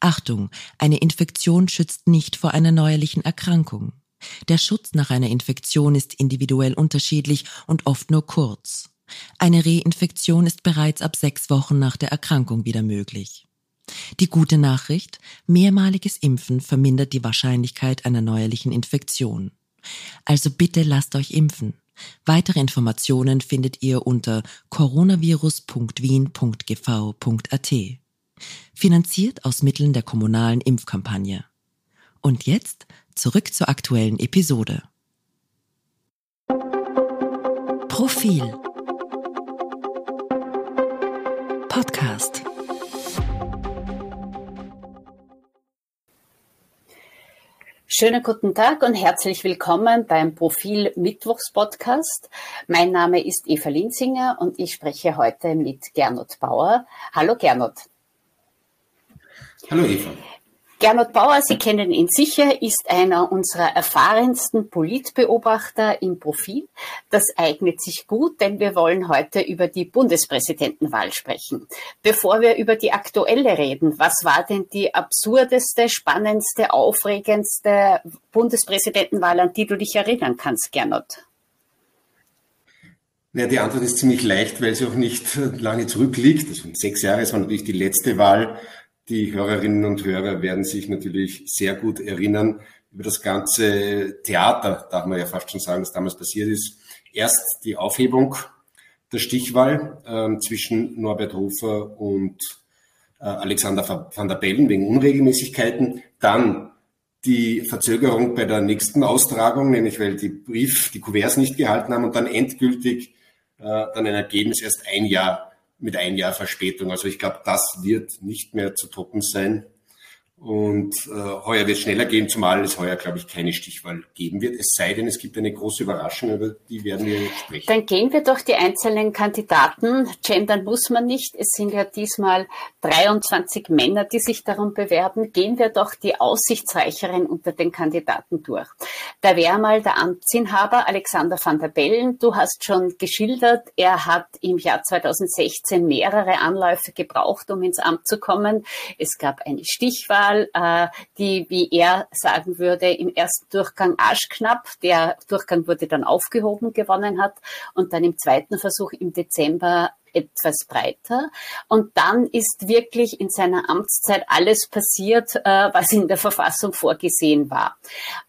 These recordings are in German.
Achtung, eine Infektion schützt nicht vor einer neuerlichen Erkrankung. Der Schutz nach einer Infektion ist individuell unterschiedlich und oft nur kurz. Eine Reinfektion ist bereits ab sechs Wochen nach der Erkrankung wieder möglich. Die gute Nachricht, mehrmaliges Impfen vermindert die Wahrscheinlichkeit einer neuerlichen Infektion. Also bitte lasst euch impfen. Weitere Informationen findet ihr unter coronavirus.wien.gv.at. Finanziert aus Mitteln der kommunalen Impfkampagne. Und jetzt zurück zur aktuellen Episode. Profil Podcast Schönen guten Tag und herzlich willkommen beim Profil Mittwochs Podcast. Mein Name ist Eva Linzinger und ich spreche heute mit Gernot Bauer. Hallo Gernot. Hallo Eva. Gernot Bauer, Sie kennen ihn sicher, ist einer unserer erfahrensten Politbeobachter im Profil. Das eignet sich gut, denn wir wollen heute über die Bundespräsidentenwahl sprechen. Bevor wir über die aktuelle reden, was war denn die absurdeste, spannendste, aufregendste Bundespräsidentenwahl, an die du dich erinnern kannst, Gernot? Ja, die Antwort ist ziemlich leicht, weil sie auch nicht lange zurückliegt. Also sechs Jahre, es war natürlich die letzte Wahl die Hörerinnen und Hörer werden sich natürlich sehr gut erinnern über das ganze Theater, darf man ja fast schon sagen, das damals passiert ist. Erst die Aufhebung der Stichwahl äh, zwischen Norbert Hofer und äh, Alexander van der Bellen wegen Unregelmäßigkeiten, dann die Verzögerung bei der nächsten Austragung, nämlich weil die Brief, die Kuverts nicht gehalten haben und dann endgültig äh, dann ein Ergebnis erst ein Jahr mit ein Jahr Verspätung. Also ich glaube, das wird nicht mehr zu toppen sein. Und äh, heuer wird es schneller gehen, zumal es heuer, glaube ich, keine Stichwahl geben wird. Es sei denn, es gibt eine große Überraschung, über die werden wir sprechen. Dann gehen wir doch die einzelnen Kandidaten. Gendern muss man nicht. Es sind ja diesmal 23 Männer, die sich darum bewerben. Gehen wir doch die aussichtsreicheren unter den Kandidaten durch. Da wäre mal der Amtsinhaber Alexander van der Bellen. Du hast schon geschildert, er hat im Jahr 2016 mehrere Anläufe gebraucht, um ins Amt zu kommen. Es gab eine Stichwahl Wahl, äh, die, wie er sagen würde, im ersten Durchgang arschknapp, der Durchgang wurde dann aufgehoben, gewonnen hat und dann im zweiten Versuch im Dezember etwas breiter. Und dann ist wirklich in seiner Amtszeit alles passiert, äh, was in der Verfassung vorgesehen war.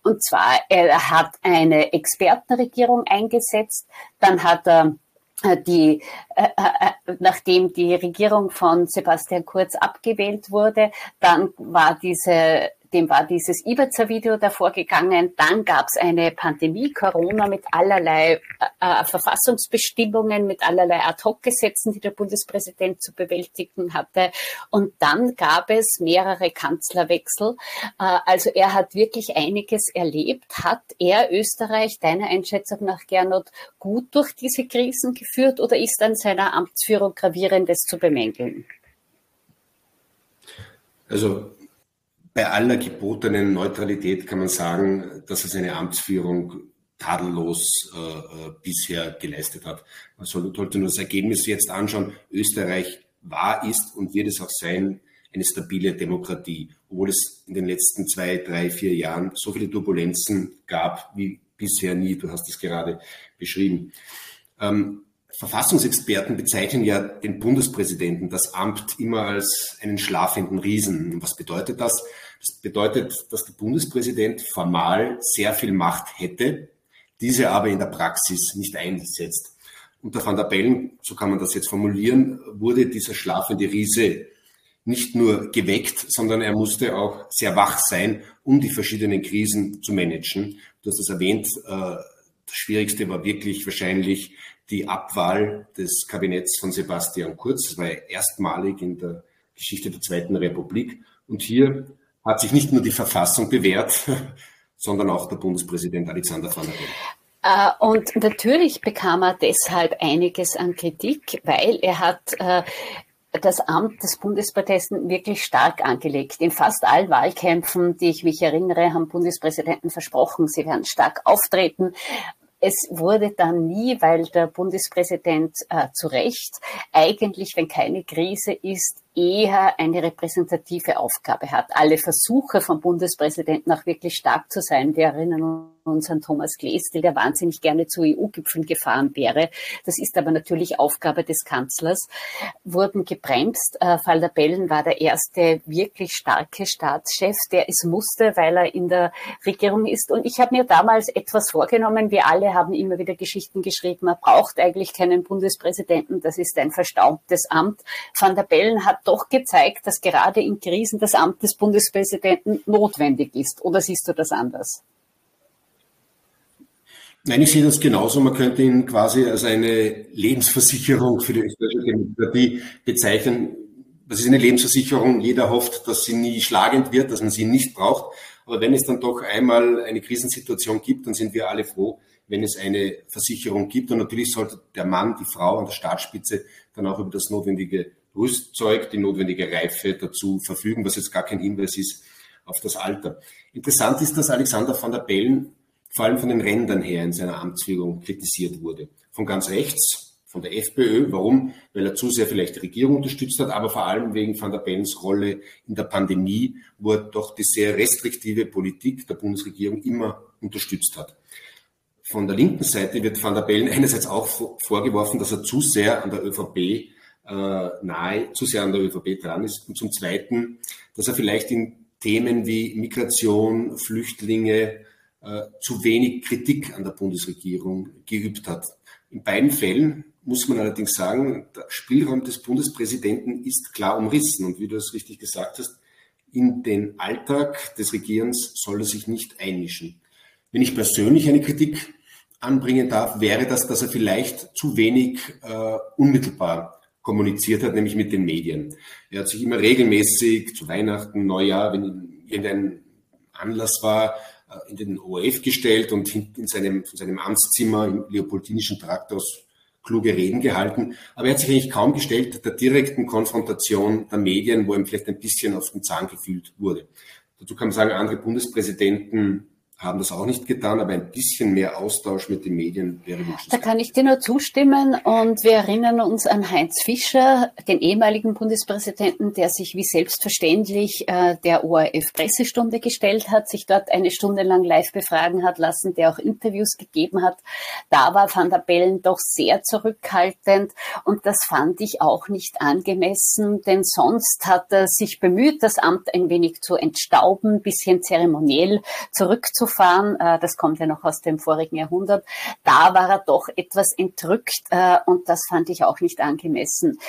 Und zwar, er hat eine Expertenregierung eingesetzt, dann hat er die, äh, äh, nachdem die Regierung von Sebastian Kurz abgewählt wurde, dann war diese dem war dieses Ibiza-Video davor gegangen. Dann gab es eine Pandemie, Corona mit allerlei äh, Verfassungsbestimmungen, mit allerlei Ad-hoc-Gesetzen, die der Bundespräsident zu bewältigen hatte. Und dann gab es mehrere Kanzlerwechsel. Äh, also er hat wirklich einiges erlebt. Hat er Österreich, deiner Einschätzung nach, Gernot, gut durch diese Krisen geführt oder ist an seiner Amtsführung gravierendes zu bemängeln? Also bei aller gebotenen Neutralität kann man sagen, dass er seine Amtsführung tadellos äh, äh, bisher geleistet hat. Man sollte nur das Ergebnis jetzt anschauen. Österreich war, ist und wird es auch sein, eine stabile Demokratie, obwohl es in den letzten zwei, drei, vier Jahren so viele Turbulenzen gab wie bisher nie. Du hast es gerade beschrieben. Ähm, Verfassungsexperten bezeichnen ja den Bundespräsidenten, das Amt, immer als einen schlafenden Riesen. Was bedeutet das? Das bedeutet, dass der Bundespräsident formal sehr viel Macht hätte, diese aber in der Praxis nicht einsetzt. Unter Van der Bellen, so kann man das jetzt formulieren, wurde dieser schlafende Riese nicht nur geweckt, sondern er musste auch sehr wach sein, um die verschiedenen Krisen zu managen. Du hast es erwähnt, äh, das Schwierigste war wirklich wahrscheinlich die Abwahl des Kabinetts von Sebastian Kurz. Das war ja erstmalig in der Geschichte der Zweiten Republik. Und hier hat sich nicht nur die Verfassung bewährt, sondern auch der Bundespräsident Alexander Van der Bellen. Äh, und natürlich bekam er deshalb einiges an Kritik, weil er hat äh, das Amt des Bundespräsidenten wirklich stark angelegt. In fast allen Wahlkämpfen, die ich mich erinnere, haben Bundespräsidenten versprochen, sie werden stark auftreten. Es wurde dann nie, weil der Bundespräsident äh, zu Recht eigentlich, wenn keine Krise ist, eher eine repräsentative Aufgabe hat. Alle Versuche vom Bundespräsidenten auch wirklich stark zu sein, wir erinnern uns an Thomas Glestil, der wahnsinnig gerne zu EU-Gipfeln gefahren wäre. Das ist aber natürlich Aufgabe des Kanzlers, wurden gebremst. Äh, Falder Bellen war der erste wirklich starke Staatschef, der es musste, weil er in der Regierung ist. Und ich habe mir damals etwas vorgenommen. Wir alle haben immer wieder Geschichten geschrieben, man braucht eigentlich keinen Bundespräsidenten, das ist ein verstaubtes Amt. Van der Bellen hat doch gezeigt, dass gerade in Krisen das Amt des Bundespräsidenten notwendig ist. Oder siehst du das anders? Nein, ich sehe das genauso. Man könnte ihn quasi als eine Lebensversicherung für die österreichische Demokratie bezeichnen. Das ist eine Lebensversicherung. Jeder hofft, dass sie nie schlagend wird, dass man sie nicht braucht. Aber wenn es dann doch einmal eine Krisensituation gibt, dann sind wir alle froh, wenn es eine Versicherung gibt. Und natürlich sollte der Mann, die Frau an der Startspitze dann auch über das notwendige Rüstzeug, die notwendige Reife dazu verfügen, was jetzt gar kein Hinweis ist auf das Alter. Interessant ist, dass Alexander van der Bellen vor allem von den Rändern her in seiner Amtsführung kritisiert wurde. Von ganz rechts, von der FPÖ. Warum? Weil er zu sehr vielleicht die Regierung unterstützt hat, aber vor allem wegen van der Bellens Rolle in der Pandemie, wo er doch die sehr restriktive Politik der Bundesregierung immer unterstützt hat. Von der linken Seite wird van der Bellen einerseits auch vorgeworfen, dass er zu sehr an der ÖVP nahe, zu sehr an der ÖVP dran ist. Und zum Zweiten, dass er vielleicht in Themen wie Migration, Flüchtlinge äh, zu wenig Kritik an der Bundesregierung geübt hat. In beiden Fällen muss man allerdings sagen, der Spielraum des Bundespräsidenten ist klar umrissen. Und wie du es richtig gesagt hast, in den Alltag des Regierens soll er sich nicht einmischen. Wenn ich persönlich eine Kritik anbringen darf, wäre das, dass er vielleicht zu wenig äh, unmittelbar kommuniziert hat, nämlich mit den Medien. Er hat sich immer regelmäßig zu Weihnachten, Neujahr, wenn irgendein Anlass war, äh, in den ORF gestellt und in seinem, in seinem Amtszimmer im Leopoldinischen Trakt aus kluge Reden gehalten. Aber er hat sich eigentlich kaum gestellt der direkten Konfrontation der Medien, wo ihm vielleicht ein bisschen auf den Zahn gefühlt wurde. Dazu kann man sagen, andere Bundespräsidenten haben das auch nicht getan, aber ein bisschen mehr Austausch mit den Medien wäre wünschenswert. Da kann ich dir nur zustimmen und wir erinnern uns an Heinz Fischer, den ehemaligen Bundespräsidenten, der sich wie selbstverständlich äh, der ORF-Pressestunde gestellt hat, sich dort eine Stunde lang live befragen hat lassen, der auch Interviews gegeben hat. Da war Van der Bellen doch sehr zurückhaltend und das fand ich auch nicht angemessen, denn sonst hat er sich bemüht, das Amt ein wenig zu entstauben, bisschen zeremoniell zurückzuführen fahren, äh, das kommt ja noch aus dem vorigen Jahrhundert, da war er doch etwas entrückt äh, und das fand ich auch nicht angemessen.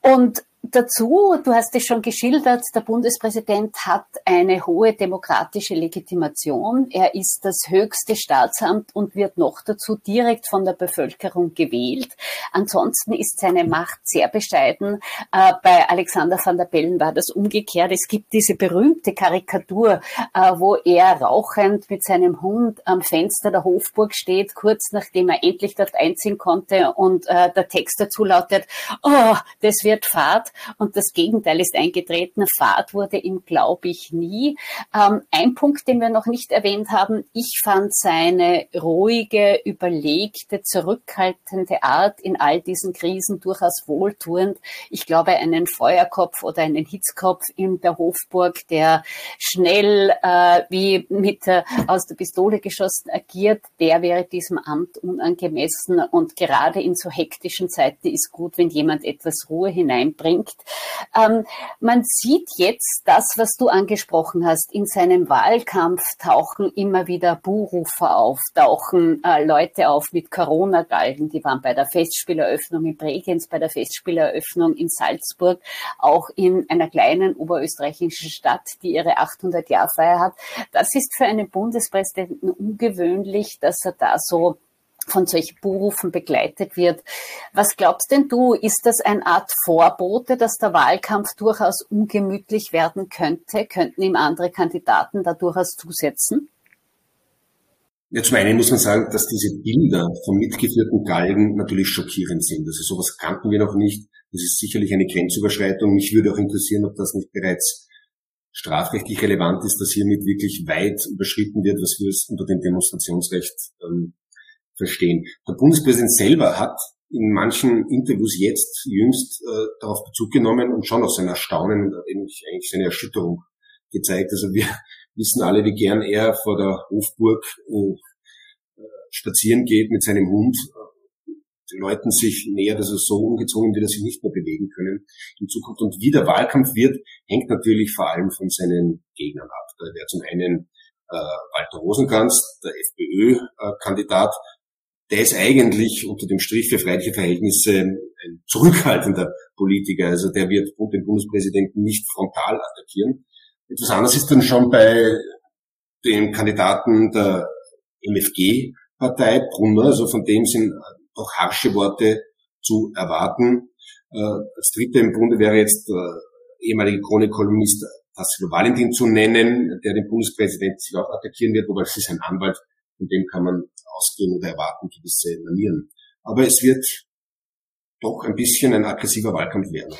Und Dazu, du hast es schon geschildert, der Bundespräsident hat eine hohe demokratische Legitimation. Er ist das höchste Staatsamt und wird noch dazu direkt von der Bevölkerung gewählt. Ansonsten ist seine Macht sehr bescheiden. Äh, bei Alexander van der Bellen war das umgekehrt. Es gibt diese berühmte Karikatur, äh, wo er rauchend mit seinem Hund am Fenster der Hofburg steht, kurz nachdem er endlich dort einziehen konnte und äh, der Text dazu lautet, oh, das wird Fahrt und das Gegenteil ist eingetreten. Fahrt wurde ihm, glaube ich, nie. Ähm, ein Punkt, den wir noch nicht erwähnt haben, ich fand seine ruhige, überlegte, zurückhaltende Art in all diesen Krisen durchaus wohltuend. Ich glaube, einen Feuerkopf oder einen Hitzkopf in der Hofburg, der schnell äh, wie mit äh, aus der Pistole geschossen agiert, der wäre diesem Amt unangemessen. Und gerade in so hektischen Zeiten ist gut, wenn jemand etwas Ruhe hineinbringt denkt. Ähm, man sieht jetzt das, was du angesprochen hast. In seinem Wahlkampf tauchen immer wieder Buhrufer auf, tauchen äh, Leute auf mit Corona-Galgen. Die waren bei der Festspieleröffnung in Bregenz, bei der Festspieleröffnung in Salzburg, auch in einer kleinen oberösterreichischen Stadt, die ihre 800-Jahr-Feier hat. Das ist für einen Bundespräsidenten ungewöhnlich, dass er da so von solchen Berufen begleitet wird. Was glaubst denn du, ist das eine Art Vorbote, dass der Wahlkampf durchaus ungemütlich werden könnte? Könnten ihm andere Kandidaten da durchaus zusetzen? Ja, zum einen muss man sagen, dass diese Bilder von mitgeführten Galgen natürlich schockierend sind. Also sowas kannten wir noch nicht. Das ist sicherlich eine Grenzüberschreitung. Mich würde auch interessieren, ob das nicht bereits strafrechtlich relevant ist, dass hiermit wirklich weit überschritten wird, was wir unter dem Demonstrationsrecht ähm, verstehen. Der Bundespräsident selber hat in manchen Interviews jetzt jüngst äh, darauf Bezug genommen und schon aus seinem Erstaunen und eigentlich seine Erschütterung gezeigt. Also wir wissen alle, wie gern er vor der Hofburg äh, spazieren geht mit seinem Hund. Die Leuten sich nähert, also so ungezwungen wird er sich nicht mehr bewegen können in Zukunft. Und wie der Wahlkampf wird, hängt natürlich vor allem von seinen Gegnern ab. Da wäre zum einen äh, Walter Rosenkranz, der FPÖ-Kandidat, der ist eigentlich unter dem Strich für freiheitliche Verhältnisse ein zurückhaltender Politiker. Also der wird den Bundespräsidenten nicht frontal attackieren. Etwas anderes ist dann schon bei dem Kandidaten der MFG-Partei, Brunner, also von dem sind auch harsche Worte zu erwarten. Äh, als dritter im Bunde wäre jetzt der ehemalige Chronik-Kolumnist Tassilo Valentin zu nennen, der den Bundespräsidenten sich auch attackieren wird, wobei es ist ein Anwalt, von dem kann man ausgehen oder erwarten gewisse Manieren. Aber es wird doch ein bisschen ein aggressiver Wahlkampf werden.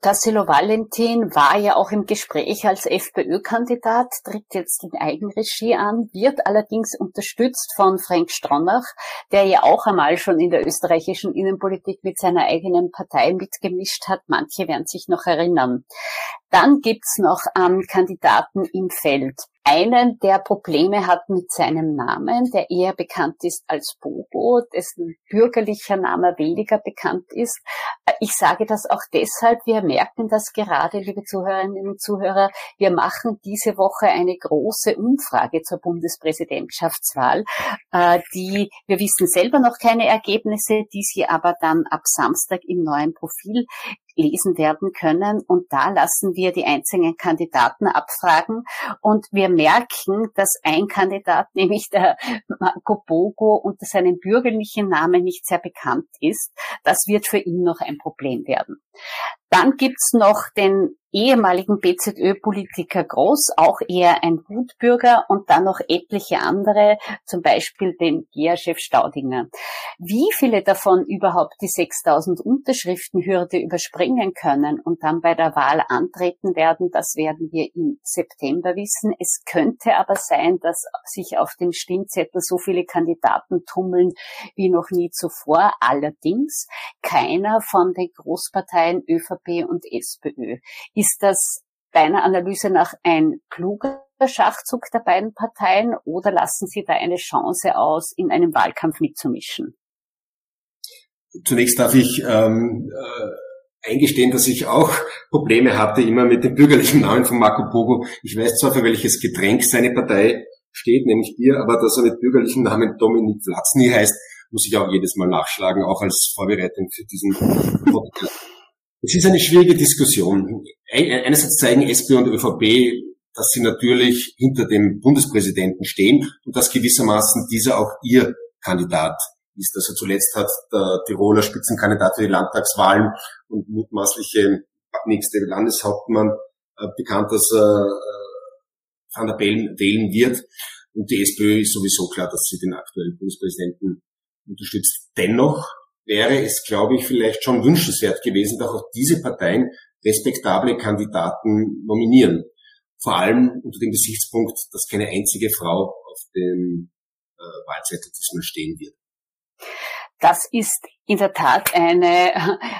Tassilo Valentin war ja auch im Gespräch als FPÖ-Kandidat, tritt jetzt in Eigenregie an, wird allerdings unterstützt von Frank Stronach, der ja auch einmal schon in der österreichischen Innenpolitik mit seiner eigenen Partei mitgemischt hat. Manche werden sich noch erinnern. Dann gibt's noch einen Kandidaten im Feld einen, der Probleme hat mit seinem Namen, der eher bekannt ist als Bobo, dessen bürgerlicher Name weniger bekannt ist. Ich sage das auch deshalb, wir merken das gerade, liebe Zuhörerinnen und Zuhörer, wir machen diese Woche eine große Umfrage zur Bundespräsidentschaftswahl, äh, die, wir wissen selber noch keine Ergebnisse, die Sie aber dann ab Samstag im neuen Profil lesen werden können. Und da lassen wir die einzelnen Kandidaten abfragen. Und wir merken, dass ein Kandidat, nämlich der Marco Bogo, unter seinem bürgerlichen Namen nicht sehr bekannt ist. Das wird für ihn noch ein Problem werden. Dann gibt's noch den ehemaligen BZÖ-Politiker Groß, auch eher ein Gutbürger und dann noch etliche andere, zum Beispiel den GEA-Chef Staudinger. Wie viele davon überhaupt die 6000 Unterschriftenhürde überspringen können und dann bei der Wahl antreten werden, das werden wir im September wissen. Es könnte aber sein, dass sich auf den Stimmzettel so viele Kandidaten tummeln wie noch nie zuvor. Allerdings keiner von den Großparteien ÖVP und SPÖ das deiner Analyse nach ein kluger Schachzug der beiden Parteien oder lassen Sie da eine Chance aus, in einem Wahlkampf mitzumischen? Zunächst darf ich ähm, äh, eingestehen, dass ich auch Probleme hatte immer mit dem bürgerlichen Namen von Marco Pogo. Ich weiß zwar, für welches Getränk seine Partei steht, nämlich Bier, aber dass er mit bürgerlichen Namen Dominik Vlatzny heißt, muss ich auch jedes Mal nachschlagen, auch als Vorbereitung für diesen Podcast. Es ist eine schwierige Diskussion. Einerseits zeigen SP und ÖVP, dass sie natürlich hinter dem Bundespräsidenten stehen und dass gewissermaßen dieser auch ihr Kandidat ist. Also zuletzt hat der Tiroler Spitzenkandidat für die Landtagswahlen und mutmaßliche nächste Landeshauptmann äh, bekannt, dass er äh, Van der Bellen wählen wird. Und die SPÖ ist sowieso klar, dass sie den aktuellen Bundespräsidenten unterstützt. Dennoch wäre es, glaube ich, vielleicht schon wünschenswert gewesen, dass auch diese Parteien respektable Kandidaten nominieren. Vor allem unter dem Gesichtspunkt, dass keine einzige Frau auf dem äh, Wahlzettel diesmal stehen wird. Das ist in der Tat eine,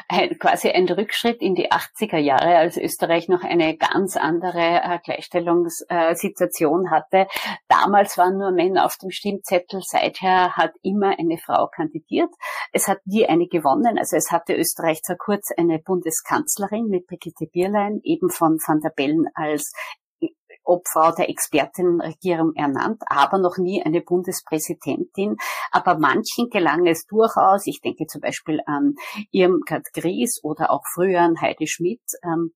ein, quasi ein Rückschritt in die 80er Jahre, als Österreich noch eine ganz andere äh, Gleichstellungssituation hatte. Damals waren nur Männer auf dem Stimmzettel, seither hat immer eine Frau kandidiert. Es hat nie eine gewonnen, also es hatte Österreich zwar kurz eine Bundeskanzlerin mit Brigitte Bierlein, eben von Van der Bellen als Obfrau der Expertenregierung ernannt, aber noch nie eine Bundespräsidentin. Aber manchen gelang es durchaus, ich denke zum Beispiel an Irmgard Gries oder auch früher an Heidi Schmidt, ähm,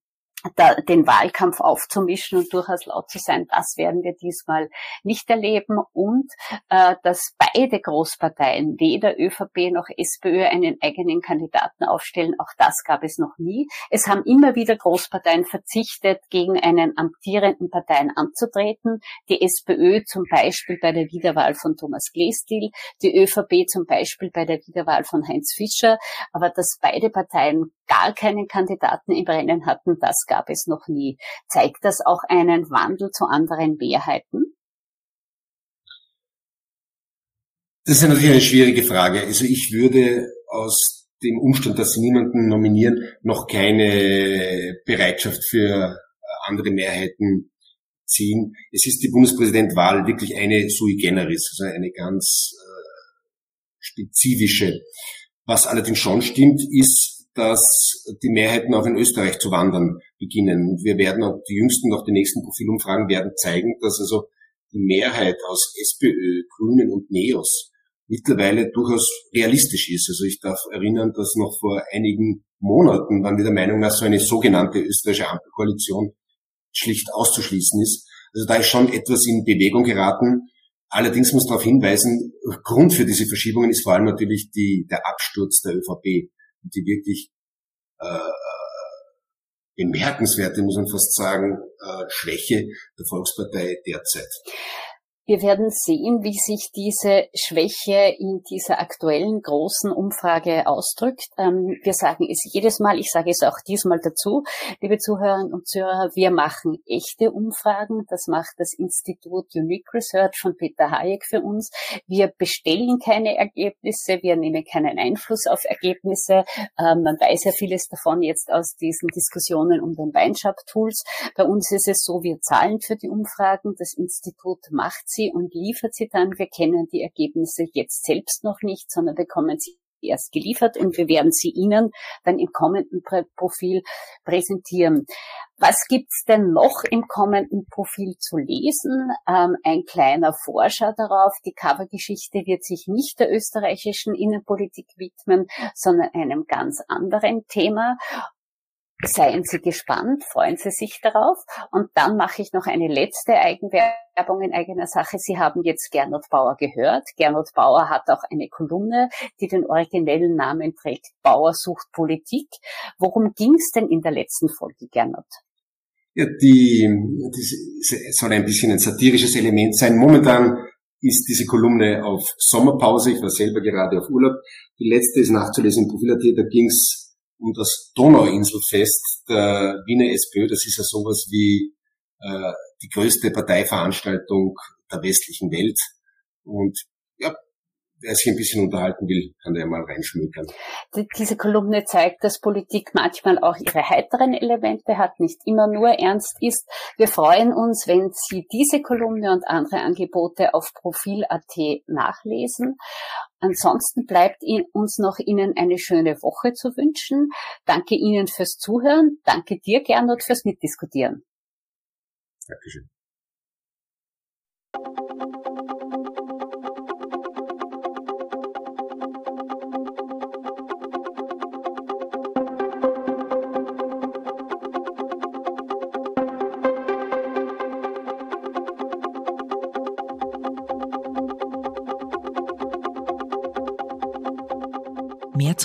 da, den Wahlkampf aufzumischen und durchaus laut zu sein, das werden wir diesmal nicht erleben und äh, dass beide Großparteien, weder ÖVP noch SPÖ, einen eigenen Kandidaten aufstellen, auch das gab es noch nie. Es haben immer wieder Großparteien verzichtet, gegen einen amtierenden Parteien anzutreten. Die SPÖ zum Beispiel bei der Wiederwahl von Thomas Glestil, die ÖVP zum Beispiel bei der Wiederwahl von Heinz Fischer, aber dass beide Parteien gar keinen Kandidaten im Rennen hatten, das gab es noch nie. Zeigt das auch einen Wandel zu anderen Mehrheiten? Das ist natürlich eine schwierige Frage. Also ich würde aus dem Umstand, dass sie niemanden nominieren, noch keine Bereitschaft für andere Mehrheiten ziehen. Es ist die Bundespräsidentwahl wirklich eine sui generis, also eine ganz äh, spezifische. Was allerdings schon stimmt, ist, dass die Mehrheiten auch in Österreich zu wandern beginnen. Wir werden auch die jüngsten, auch die nächsten Profilumfragen werden zeigen, dass also die Mehrheit aus SPÖ, Grünen und NEOS mittlerweile durchaus realistisch ist. Also ich darf erinnern, dass noch vor einigen Monaten waren wir der Meinung, dass so eine sogenannte österreichische Ampelkoalition schlicht auszuschließen ist. Also da ist schon etwas in Bewegung geraten. Allerdings muss darauf hinweisen, Grund für diese Verschiebungen ist vor allem natürlich die, der Absturz der ÖVP die wirklich äh, bemerkenswerte, muss man fast sagen, äh, Schwäche der Volkspartei derzeit. Wir werden sehen, wie sich diese Schwäche in dieser aktuellen großen Umfrage ausdrückt. Ähm, wir sagen es jedes Mal, ich sage es auch diesmal dazu, liebe Zuhörerinnen und Zuhörer, wir machen echte Umfragen. Das macht das Institut Unique Research von Peter Hayek für uns. Wir bestellen keine Ergebnisse, wir nehmen keinen Einfluss auf Ergebnisse. Ähm, man weiß ja vieles davon jetzt aus diesen Diskussionen um den Weinshop-Tools. Bei uns ist es so, wir zahlen für die Umfragen. Das Institut macht sie und liefert sie dann. Wir kennen die Ergebnisse jetzt selbst noch nicht, sondern bekommen sie erst geliefert und wir werden sie Ihnen dann im kommenden Profil präsentieren. Was gibt's denn noch im kommenden Profil zu lesen? Ähm, ein kleiner Vorschau darauf. Die Covergeschichte wird sich nicht der österreichischen Innenpolitik widmen, sondern einem ganz anderen Thema. Seien Sie gespannt, freuen Sie sich darauf. Und dann mache ich noch eine letzte Eigenwerbung in eigener Sache. Sie haben jetzt Gernot Bauer gehört. Gernot Bauer hat auch eine Kolumne, die den originellen Namen trägt, Bauer sucht Politik. Worum ging es denn in der letzten Folge, Gernot? Ja, die, die soll ein bisschen ein satirisches Element sein. Momentan ist diese Kolumne auf Sommerpause. Ich war selber gerade auf Urlaub. Die letzte ist nachzulesen im Profil.at. Da ging es um das Donauinselfest der Wiener SPÖ. Das ist ja sowas wie äh, die größte Parteiveranstaltung der westlichen Welt. Und wer sich ein bisschen unterhalten will, kann da ja mal reinschmökern. Diese Kolumne zeigt, dass Politik manchmal auch ihre heiteren Elemente hat, nicht immer nur ernst ist. Wir freuen uns, wenn Sie diese Kolumne und andere Angebote auf Profil.at nachlesen. Ansonsten bleibt uns noch Ihnen eine schöne Woche zu wünschen. Danke Ihnen fürs Zuhören. Danke dir, Gernot, fürs Mitdiskutieren. Dankeschön.